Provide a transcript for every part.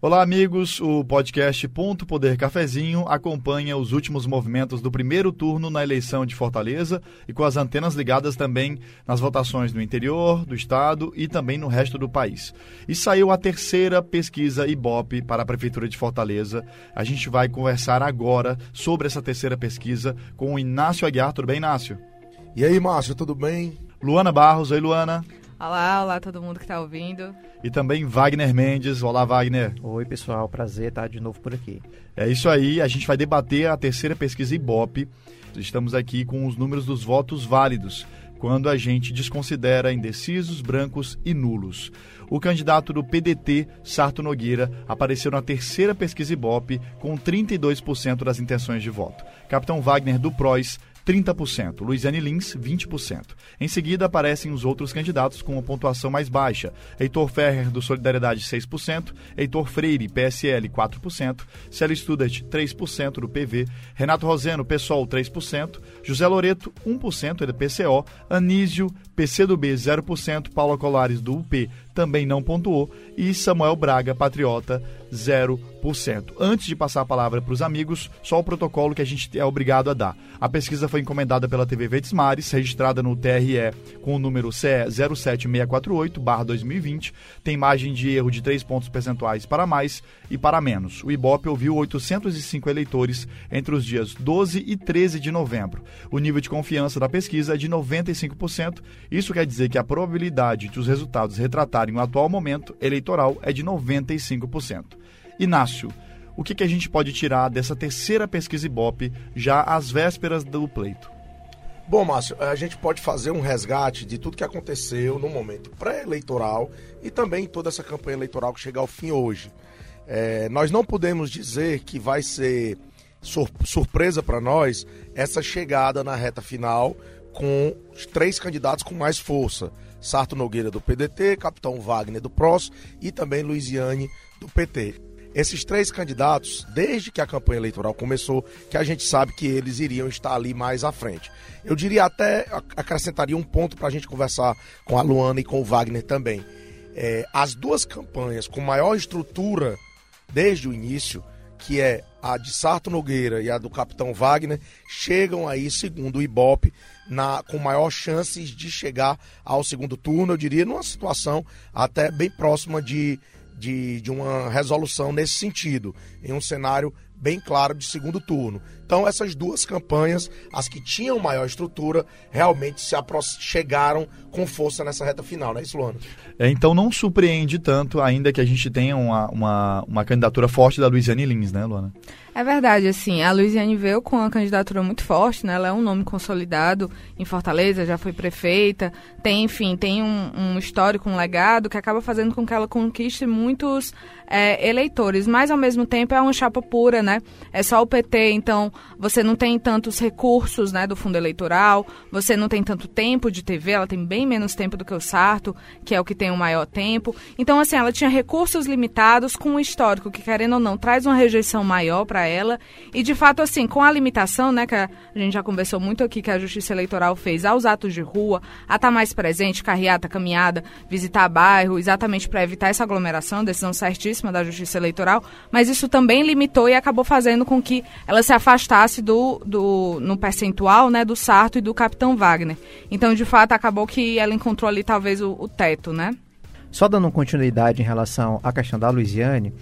Olá, amigos. O podcast Ponto Poder Cafezinho acompanha os últimos movimentos do primeiro turno na eleição de Fortaleza e com as antenas ligadas também nas votações no interior, do estado e também no resto do país. E saiu a terceira pesquisa Ibope para a Prefeitura de Fortaleza. A gente vai conversar agora sobre essa terceira pesquisa com o Inácio Aguiar. Tudo bem, Inácio? E aí, Márcio, tudo bem? Luana Barros. Oi, Luana. Olá, olá todo mundo que está ouvindo. E também Wagner Mendes. Olá, Wagner. Oi, pessoal. Prazer estar de novo por aqui. É isso aí. A gente vai debater a terceira pesquisa Ibope. Estamos aqui com os números dos votos válidos, quando a gente desconsidera indecisos, brancos e nulos. O candidato do PDT, Sarto Nogueira, apareceu na terceira pesquisa Ibope com 32% das intenções de voto. Capitão Wagner do PROS 30%, Luiziane Lins, 20%. Em seguida aparecem os outros candidatos com uma pontuação mais baixa. Heitor Ferrer, do Solidariedade, 6%, Heitor Freire, PSL, 4%, Célio Studart, 3% do PV, Renato Roseno, PSOL, 3%, José Loreto, 1% do PCO, Anísio, PCdoB, 0%, Paula Colares, do UP, também não pontuou, e Samuel Braga, Patriota, 0%. Antes de passar a palavra para os amigos, só o protocolo que a gente é obrigado a dar. A pesquisa foi encomendada pela TV Verdes Mares, registrada no TRE com o número CE 07648-2020, tem margem de erro de 3 pontos percentuais para mais e para menos. O IBOP ouviu 805 eleitores entre os dias 12 e 13 de novembro. O nível de confiança da pesquisa é de 95%. Isso quer dizer que a probabilidade de os resultados retratarem o atual momento eleitoral é de 95%. Inácio, o que, que a gente pode tirar dessa terceira pesquisa Ibope já às vésperas do pleito? Bom, Márcio, a gente pode fazer um resgate de tudo que aconteceu no momento pré-eleitoral e também toda essa campanha eleitoral que chega ao fim hoje. É, nós não podemos dizer que vai ser sur surpresa para nós essa chegada na reta final com três candidatos com mais força. Sarto Nogueira do PDT, Capitão Wagner do PROS e também Luiziane do PT esses três candidatos, desde que a campanha eleitoral começou, que a gente sabe que eles iriam estar ali mais à frente. Eu diria até, acrescentaria um ponto para a gente conversar com a Luana e com o Wagner também. É, as duas campanhas com maior estrutura desde o início, que é a de Sarto Nogueira e a do Capitão Wagner, chegam aí, segundo o Ibope, na, com maior chances de chegar ao segundo turno, eu diria, numa situação até bem próxima de de, de uma resolução nesse sentido, em um cenário bem claro de segundo turno. Então, essas duas campanhas, as que tinham maior estrutura, realmente se chegaram com força nessa reta final, não é isso, Luana? É, então, não surpreende tanto, ainda que a gente tenha uma, uma, uma candidatura forte da Luiziane Lins, né, Luana? É verdade, assim, a Luiziane veio com uma candidatura muito forte, né? Ela é um nome consolidado em Fortaleza, já foi prefeita, tem, enfim, tem um, um histórico, um legado que acaba fazendo com que ela conquiste muitos é, eleitores, mas ao mesmo tempo é uma chapa pura, né? É só o PT, então você não tem tantos recursos, né, do fundo eleitoral, você não tem tanto tempo de TV, ela tem bem menos tempo do que o Sarto, que é o que tem o maior tempo. Então, assim, ela tinha recursos limitados com um histórico que, querendo ou não, traz uma rejeição maior para ela. E, de fato, assim, com a limitação, né, que a gente já conversou muito aqui, que a Justiça Eleitoral fez aos atos de rua, a estar tá mais presente, carreata, caminhada, visitar bairro, exatamente para evitar essa aglomeração, decisão certíssima da Justiça Eleitoral, mas isso também limitou e acabou fazendo com que ela se afastasse do, do no percentual, né, do Sarto e do Capitão Wagner. Então, de fato, acabou que ela encontrou ali talvez o, o teto, né? Só dando continuidade em relação à questão da Luiziane,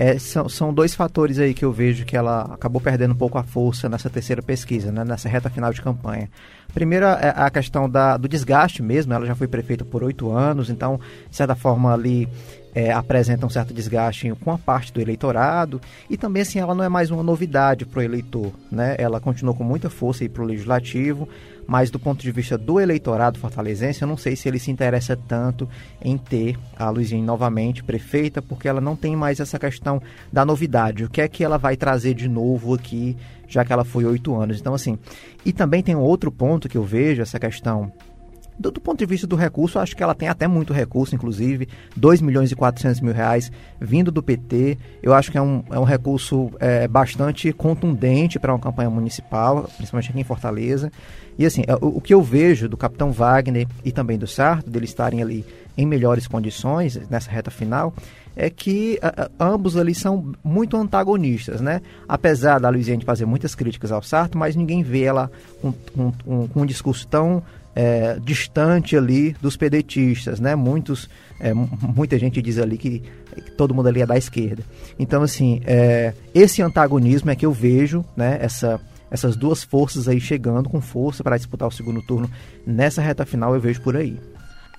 é, são, são dois fatores aí que eu vejo que ela acabou perdendo um pouco a força nessa terceira pesquisa, né, nessa reta final de campanha. Primeiro, é a questão da, do desgaste mesmo, ela já foi prefeita por oito anos, então, de certa forma, ali é, apresenta um certo desgaste com a parte do eleitorado e também assim ela não é mais uma novidade para o eleitor, né? Ela continuou com muita força para o legislativo, mas do ponto de vista do eleitorado fortalezense, eu não sei se ele se interessa tanto em ter a Luizinha novamente prefeita, porque ela não tem mais essa questão da novidade. O que é que ela vai trazer de novo aqui, já que ela foi oito anos? Então assim, e também tem um outro ponto que eu vejo essa questão Do, do, ponto de vista do recurso, acho que ela tem até muito recurso, inclusive 2 milhões e 400 mil reais vindo do PT. Eu acho que é um, é um recurso é, bastante contundente para uma campanha municipal, principalmente aqui em Fortaleza. E assim, é, o, o, que eu vejo do capitão Wagner e também do Sarto, deles estarem ali em melhores condições nessa reta final, é que a, a, ambos ali são muito antagonistas, né? Apesar da Luiziane fazer muitas críticas ao Sarto, mas ninguém vê ela com, com, um discurso tão é, distante ali dos pedetistas, né? Muitos, é, muita gente diz ali que, todo mundo ali é da esquerda. Então, assim, é, esse antagonismo é que eu vejo, né? Essa, essas duas forças aí chegando com força para disputar o segundo turno nessa reta final eu vejo por aí.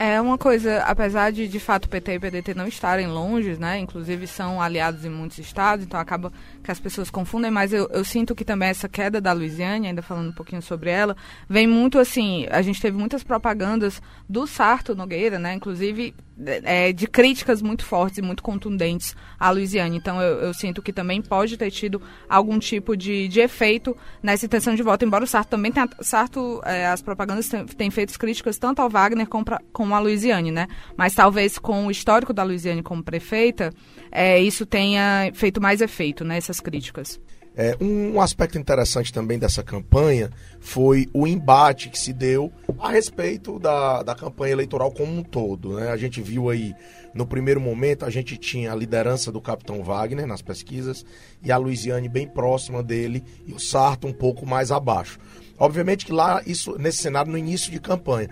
É uma coisa, apesar de de fato PT e PDT não estarem longe, né? Inclusive são aliados em muitos estados, então acaba que as pessoas confundem, mas eu, eu sinto que também essa queda da Luiziane, ainda falando um pouquinho sobre ela, vem muito assim, a gente teve muitas propagandas do Sarto Nogueira, né? Inclusive é, de críticas muito fortes e muito contundentes à Luiziane. Então eu, eu, sinto que também pode ter tido algum tipo de, de efeito nessa intenção de voto, embora o Sarto também tenha. Sarto, é, as propagandas têm feito críticas tanto ao Wagner como, pra, como à Luiziane, né? Mas talvez com o histórico da Luiziane como prefeita, é, isso tenha feito mais efeito, né? Essas críticas. É, um aspecto interessante também dessa campanha foi o embate que se deu a respeito da, da campanha eleitoral como um todo. Né? A gente viu aí, no primeiro momento, a gente tinha a liderança do capitão Wagner nas pesquisas e a Luiziane bem próxima dele e o Sarto um pouco mais abaixo. Obviamente que lá, isso nesse cenário, no início de campanha,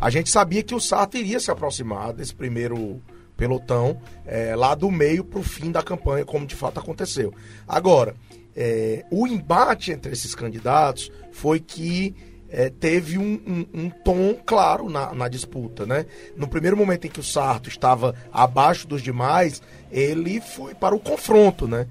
a gente sabia que o Sarto iria se aproximar desse primeiro pelotão é, lá do meio para o fim da campanha, como de fato aconteceu. Agora, é, o embate entre esses candidatos foi que é, teve um, um, um, tom claro na, na, disputa, né? No primeiro momento em que o Sarto estava abaixo dos demais, ele foi para o confronto, né?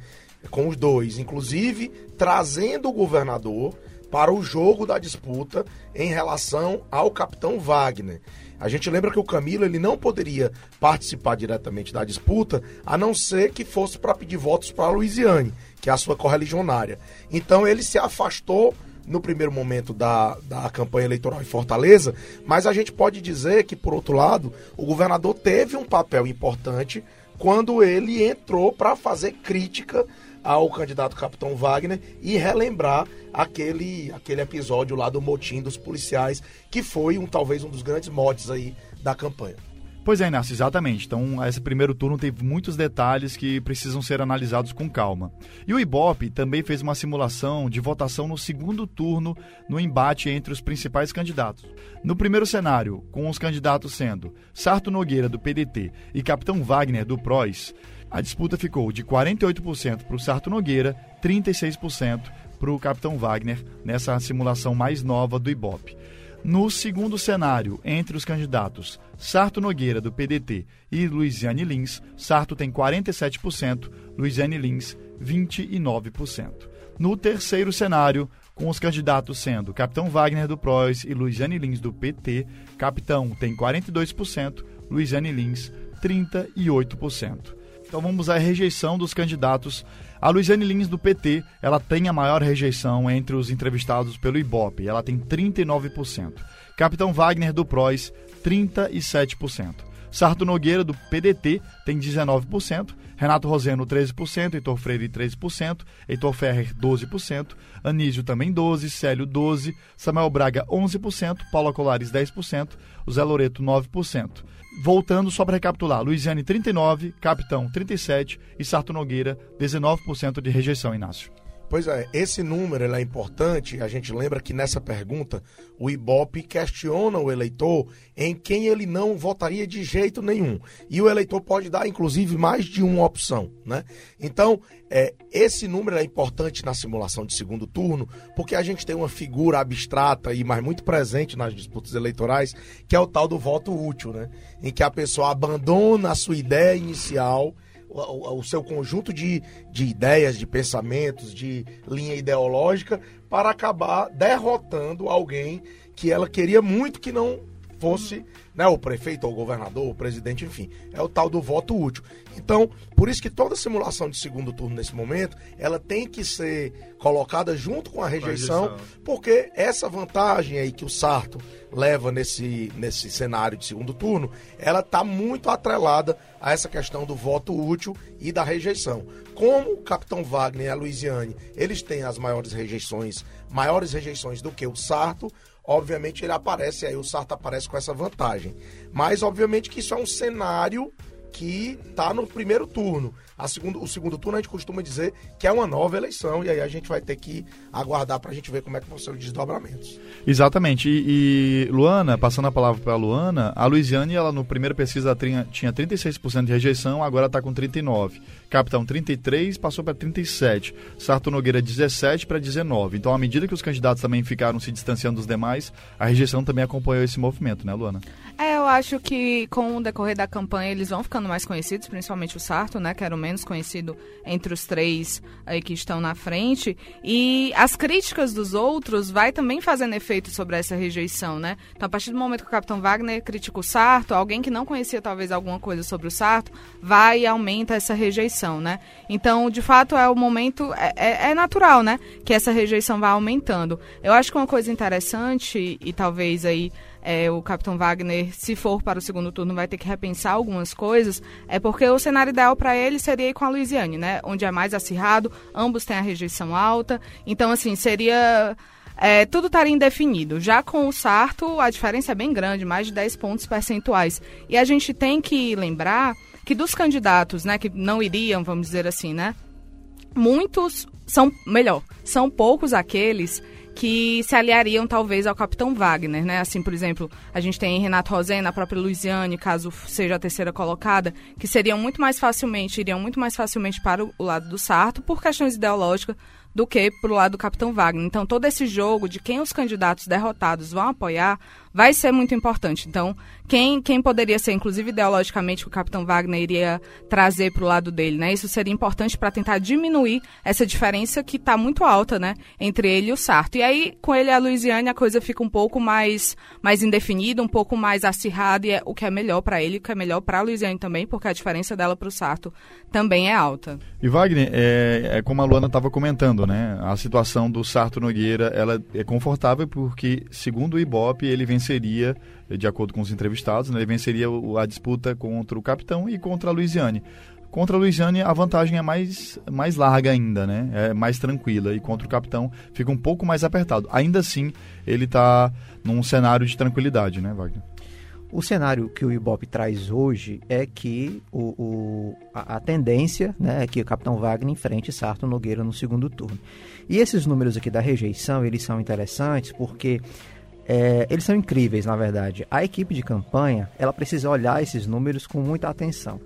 Com os dois, inclusive trazendo o governador para o jogo da disputa em relação ao capitão Wagner. A gente lembra que o Camilo ele não poderia participar diretamente da disputa, a não ser que fosse para pedir votos para a Luiziane que é a sua correligionária. Então ele se afastou no primeiro momento da, da campanha eleitoral em Fortaleza, mas a gente pode dizer que, por outro lado, o governador teve um papel importante quando ele entrou para fazer crítica ao candidato Capitão Wagner e relembrar aquele, aquele episódio lá do motim dos policiais, que foi um talvez um dos grandes motes aí da campanha. Pois é, Inácio, exatamente. Então, esse primeiro turno teve muitos detalhes que precisam ser analisados com calma. E o Ibope também fez uma simulação de votação no segundo turno no embate entre os principais candidatos. No primeiro cenário, com os candidatos sendo Sarto Nogueira, do PDT, e Capitão Wagner, do PROS, a disputa ficou de 48% para o Sarto Nogueira, 36% para o Capitão Wagner, nessa simulação mais nova do Ibope. No segundo cenário, entre os candidatos Sarto Nogueira, do PDT, e Luiziane Lins, Sarto tem 47%, Luiziane Lins, 29%. No terceiro cenário, com os candidatos sendo Capitão Wagner do PROS e Luiziane Lins do PT, Capitão tem 42%, Luiziane Lins, 38%. Então vamos à rejeição dos candidatos a Luiziane Lins, do PT, ela tem a maior rejeição entre os entrevistados pelo Ibope, ela tem 39%. Capitão Wagner, do PROS, 37%. Sarto Nogueira, do PDT, tem 19%. Renato Roseno, 13%. Heitor Freire, 13%. Heitor Ferrer, 12%. Anísio, também 12%. Célio, 12%. Samuel Braga, 11%. Paula Colares, 10%. O Zé Loreto, 9% voltando só para recapitular, Luiziane 39, Capitão 37 e Sarto Nogueira 19% de rejeição, Inácio. Pois é, esse número é importante. A gente lembra que nessa pergunta o Ibope questiona o eleitor em quem ele não votaria de jeito nenhum. E o eleitor pode dar, inclusive, mais de uma opção. Né? Então, é, esse número é importante na simulação de segundo turno, porque a gente tem uma figura abstrata e mais muito presente nas disputas eleitorais, que é o tal do voto útil, né? em que a pessoa abandona a sua ideia inicial o, o seu conjunto de, de ideias, de pensamentos, de linha ideológica, para acabar derrotando alguém que ela queria muito que não fosse né, o prefeito ou o governador, o presidente, enfim. É o tal do voto útil. Então, por isso que toda simulação de segundo turno nesse momento, ela tem que ser colocada junto com a rejeição, a rejeição. porque essa vantagem aí que o Sarto leva nesse, nesse cenário de segundo turno, ela está muito atrelada a essa questão do voto útil e da rejeição. Como o Capitão Wagner e a Luiziane, eles têm as maiores rejeições, maiores rejeições do que o Sarto, obviamente ele aparece, aí o Sarto aparece com essa vantagem. Mas, obviamente, que isso é um cenário que está no primeiro turno. A segundo, o segundo turno a gente costuma dizer que é uma nova eleição e aí a gente vai ter que aguardar para a gente ver como é que vão ser os desdobramentos. Exatamente. E, e Luana, passando a palavra para a Luana, a Luiziane, ela no primeiro pesquisa tinha 36% de rejeição, agora está com 39%. Capitão 33, passou para 37%. Sarto Nogueira 17 para 19%. Então, à medida que os candidatos também ficaram se distanciando dos demais, a rejeição também acompanhou esse movimento, né, Luana? É, eu acho que com o decorrer da campanha eles vão ficando mais conhecidos, principalmente o Sarto, né, que era o menos conhecido entre os três aí que estão na frente. E as críticas dos outros vai também fazendo efeito sobre essa rejeição, né? Então, a partir do momento que o Capitão Wagner critica o Sarto, alguém que não conhecia talvez alguma coisa sobre o Sarto, vai e aumenta essa rejeição, né? Então, de fato, é o momento, é, é, é natural, né, que essa rejeição vai aumentando. Eu acho que uma coisa interessante e talvez aí é, o Capitão Wagner, se for para o segundo turno, vai ter que repensar algumas coisas, é porque o cenário ideal para ele seria ir com a Luiziane, né? Onde é mais acirrado, ambos têm a rejeição alta. Então, assim, seria. É, tudo estaria indefinido. Já com o Sarto, a diferença é bem grande, mais de 10 pontos percentuais. E a gente tem que lembrar que dos candidatos, né, que não iriam, vamos dizer assim, né, muitos são, melhor, são poucos aqueles que se aliariam talvez ao Capitão Wagner, né? Assim, por exemplo, a gente tem Renato Rosena, a própria Luiziane, caso seja a terceira colocada, que seriam muito mais facilmente, iriam muito mais facilmente para o lado do Sarto por questões ideológicas do que para o lado do Capitão Wagner. Então, todo esse jogo de quem os candidatos derrotados vão apoiar vai ser muito importante. Então, quem, quem poderia ser, inclusive ideologicamente, que o Capitão Wagner iria trazer para o lado dele, né? Isso seria importante para tentar diminuir essa diferença que está muito alta, né? Entre ele e o Sarto. E aí, com ele e a Luiziane, a coisa fica um pouco mais, mais indefinida, um pouco mais acirrada, e é o que é melhor para ele, o que é melhor para a Luiziane também, porque a diferença dela para o Sarto também é alta. E Wagner, é, é como a Luana estava comentando, né? A situação do Sarto Nogueira, ela é confortável porque, segundo o Ibope, ele venceria, de acordo com os entrevistados, né, ele venceria a disputa contra o capitão e contra a Luiziane. Contra a Luiziane, a vantagem é mais, mais larga ainda, né? É mais tranquila. E contra o capitão fica um pouco mais apertado. Ainda assim, ele está num cenário de tranquilidade, né, Wagner? O cenário que o Ibope traz hoje é que o, o a, a, tendência né, é que o capitão Wagner enfrente Sarto Nogueira no segundo turno. E esses números aqui da rejeição, eles são interessantes porque é, eles são incríveis, na verdade. A equipe de campanha, ela precisa olhar esses números com muita atenção.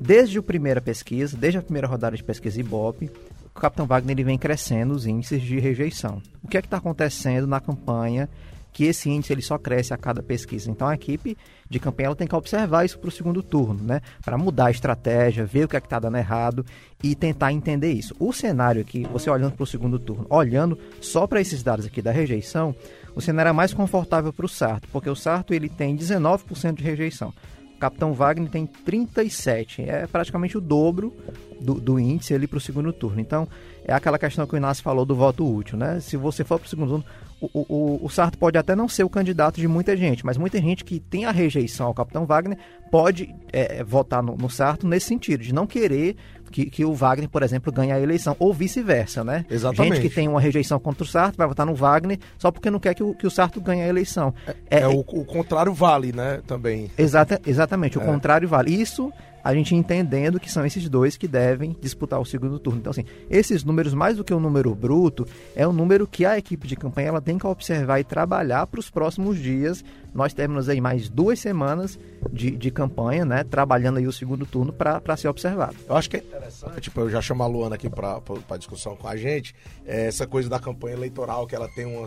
Desde a primeira pesquisa, desde a primeira rodada de pesquisa Ibope, o Capitão Wagner ele vem crescendo os índices de rejeição. O que é que está acontecendo na campanha que esse índice ele só cresce a cada pesquisa. Então a equipe de campanha ela tem que observar isso para o segundo turno, né? Para mudar a estratégia, ver o que é que está dando errado e tentar entender isso. O cenário aqui, você olhando para o segundo turno, olhando só para esses dados aqui da rejeição, o cenário é mais confortável para o Sarto, porque o Sarto ele tem 19% de rejeição. O Capitão Wagner tem 37, é praticamente o dobro do, do índice ali para o segundo turno. Então, é aquela questão que o Inácio falou do voto útil, né? Se você for para o segundo turno, o, o, o Sarto pode até não ser o candidato de muita gente, mas muita gente que tem a rejeição ao Capitão Wagner pode é, votar no, no Sarto nesse sentido, de não querer que, que, o Wagner, por exemplo, ganhe a eleição, ou vice-versa, né? Exatamente. Gente que tem uma rejeição contra o Sarto vai votar no Wagner só porque não quer que o, que o Sarto ganhe a eleição. É, é, é o, o, contrário vale, né? Também. Exata, exatamente, o é. contrário vale. Isso a gente entendendo que são esses dois que devem disputar o segundo turno. Então, assim, esses números, mais do que o número bruto, é um número que a equipe de campanha ela tem que observar e trabalhar para os próximos dias. Nós temos aí mais duas semanas de, de campanha, né? Trabalhando aí o segundo turno para ser observado. Eu acho que é interessante, tipo, eu já chamo a Luana aqui para discussão com a gente, é essa coisa da campanha eleitoral, que ela tem um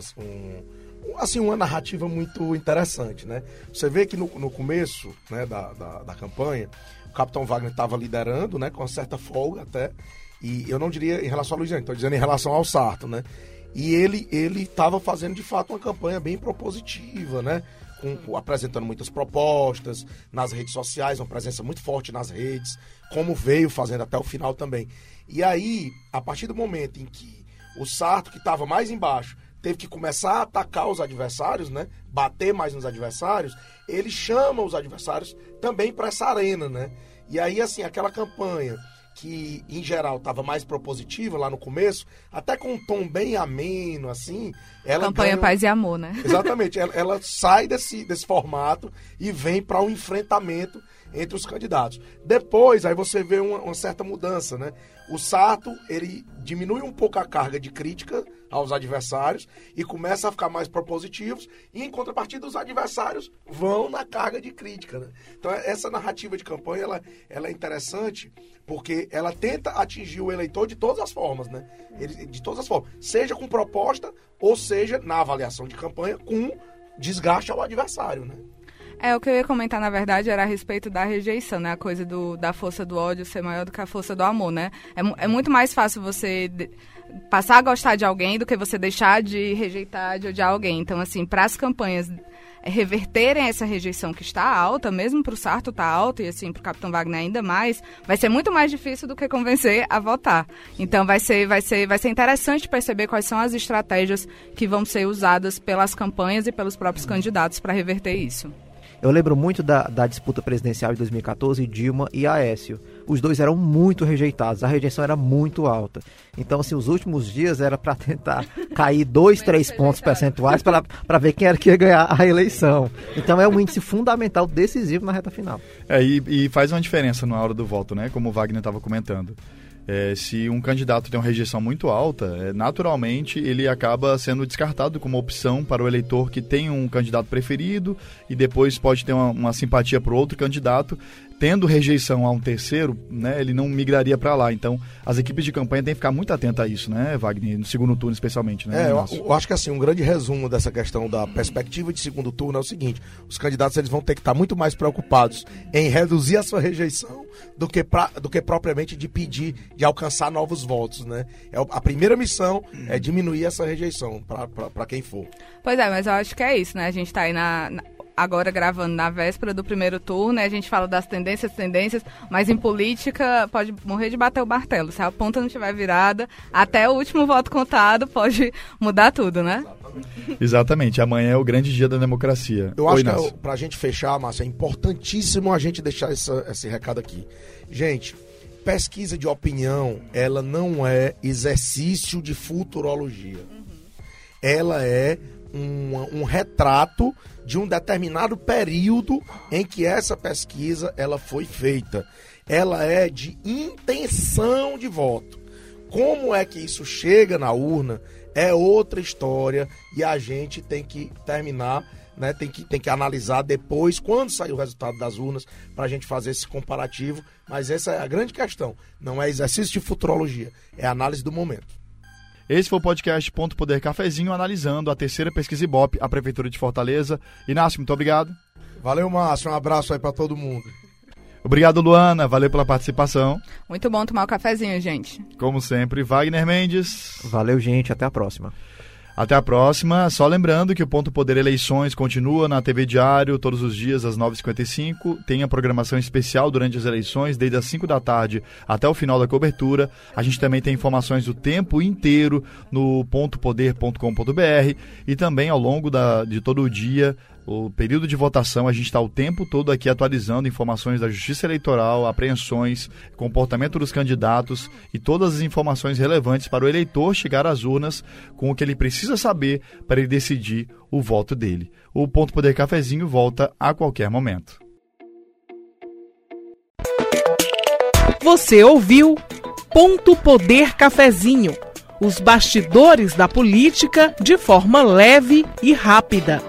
assim, uma narrativa muito interessante, né? Você vê que no, no começo né, da, da, da campanha, Capitão Wagner estava liderando, né? Com certa folga até. E eu não diria em relação a Luiziane, estou dizendo em relação ao Sarto, né? E ele ele estava fazendo de fato uma campanha bem propositiva, né? com, apresentando muitas propostas nas redes sociais, uma presença muito forte nas redes, como veio fazendo até o final também. E aí, a partir do momento em que o Sarto, que estava mais embaixo, teve que começar a atacar os adversários, né? Bater mais nos adversários, ele chama os adversários também para essa arena, né? E aí, assim, aquela campanha que em geral estava mais propositiva lá no começo, até com um tom bem ameno, assim. Ela Campanha ganha... Paz e Amor, né? Exatamente. ela, ela sai desse, desse formato e vem para um enfrentamento entre os candidatos. Depois, aí você vê uma, uma certa mudança, né? O Sarto, ele diminui um pouco a carga de crítica aos adversários e começa a ficar mais propositivos e em contrapartida os adversários vão na carga de crítica, né? Então essa narrativa de campanha ela, ela é interessante porque ela tenta atingir o eleitor de todas as formas, né? Ele, de todas as formas, seja com proposta ou seja na avaliação de campanha com desgaste ao adversário, né? É, o que eu ia comentar, na verdade, era a respeito da rejeição, né? A coisa do, da força do ódio ser maior do que a força do amor, né? É, é muito mais fácil você passar a gostar de alguém do que você deixar de rejeitar, de odiar alguém. Então, assim, para as campanhas reverterem essa rejeição que está alta, mesmo para o Sarto está alta e assim para o Capitão Wagner ainda mais, vai ser muito mais difícil do que convencer a votar. Então vai ser, vai ser, vai ser interessante perceber quais são as estratégias que vão ser usadas pelas campanhas e pelos próprios candidatos para reverter isso. Eu lembro muito da, da disputa presidencial de 2014, Dilma e Aécio. Os dois eram muito rejeitados, a rejeição era muito alta. Então, assim, os últimos dias era para tentar cair dois, três pontos percentuais para ver quem era que ia ganhar a eleição. Então, é um índice fundamental, decisivo na reta final. É, e, e faz uma diferença na hora do voto, né? Como o Wagner estava comentando. É, se um candidato tem uma rejeição muito alta, é, naturalmente ele acaba sendo descartado como opção para o eleitor que tem um candidato preferido e depois pode ter uma, uma simpatia para outro candidato tendo rejeição a um terceiro, né, ele não migraria para lá. Então, as equipes de campanha têm que ficar muito atentas a isso, né, Wagner? No segundo turno, especialmente, né? É, eu, eu, acho que assim, um grande resumo dessa questão da perspectiva de segundo turno é o seguinte: os candidatos eles vão ter que estar muito mais preocupados em reduzir a sua rejeição do que, pra, do que propriamente de pedir, de alcançar novos votos, né? É, a primeira missão é diminuir essa rejeição para quem for. Pois é, mas eu acho que é isso, né? A gente está aí na, na agora gravando na véspera do primeiro turno, né? a gente fala das tendências, tendências, mas em política pode morrer de bater o martelo. Se a ponta não estiver virada, até o último voto contado pode mudar tudo, né? Exatamente. Amanhã é o grande dia da democracia. Eu acho Oi, que é, pra gente fechar, Márcio, é importantíssimo a gente deixar essa, esse recado aqui. Gente, pesquisa de opinião, ela não é exercício de futurologia. Uhum. Ela é um, um retrato de um determinado período em que essa pesquisa ela foi feita. Ela é de intenção de voto. Como é que isso chega na urna é outra história e a gente tem que terminar, né? Tem que, tem que analisar depois, quando sair o resultado das urnas, para a gente fazer esse comparativo. Mas essa é a grande questão. Não é exercício de futurologia, é análise do momento. Esse foi o podcast Ponto Poder Cafezinho, analisando a terceira pesquisa Ibope, a Prefeitura de Fortaleza. Inácio, muito obrigado. Valeu, Márcio. Um abraço aí para todo mundo. Obrigado, Luana. Valeu pela participação. Muito bom tomar o um cafezinho, gente. Como sempre, Wagner Mendes. Valeu, gente. Até a próxima. Até a próxima. Só lembrando que o Ponto Poder Eleições continua na TV Diário todos os dias às 9h55. Tem a programação especial durante as eleições, desde as 5 da tarde até o final da cobertura. A gente também tem informações o tempo inteiro no pontopoder.com.br e também ao longo da, de todo o dia o período de votação, a gente está o tempo todo aqui atualizando informações da Justiça Eleitoral, apreensões, comportamento dos candidatos e todas as informações relevantes para o eleitor chegar às urnas com o que ele precisa saber para ele decidir o voto dele. O Ponto Poder Cafezinho volta a qualquer momento. Você ouviu Ponto Poder Cafezinho os bastidores da política de forma leve e rápida.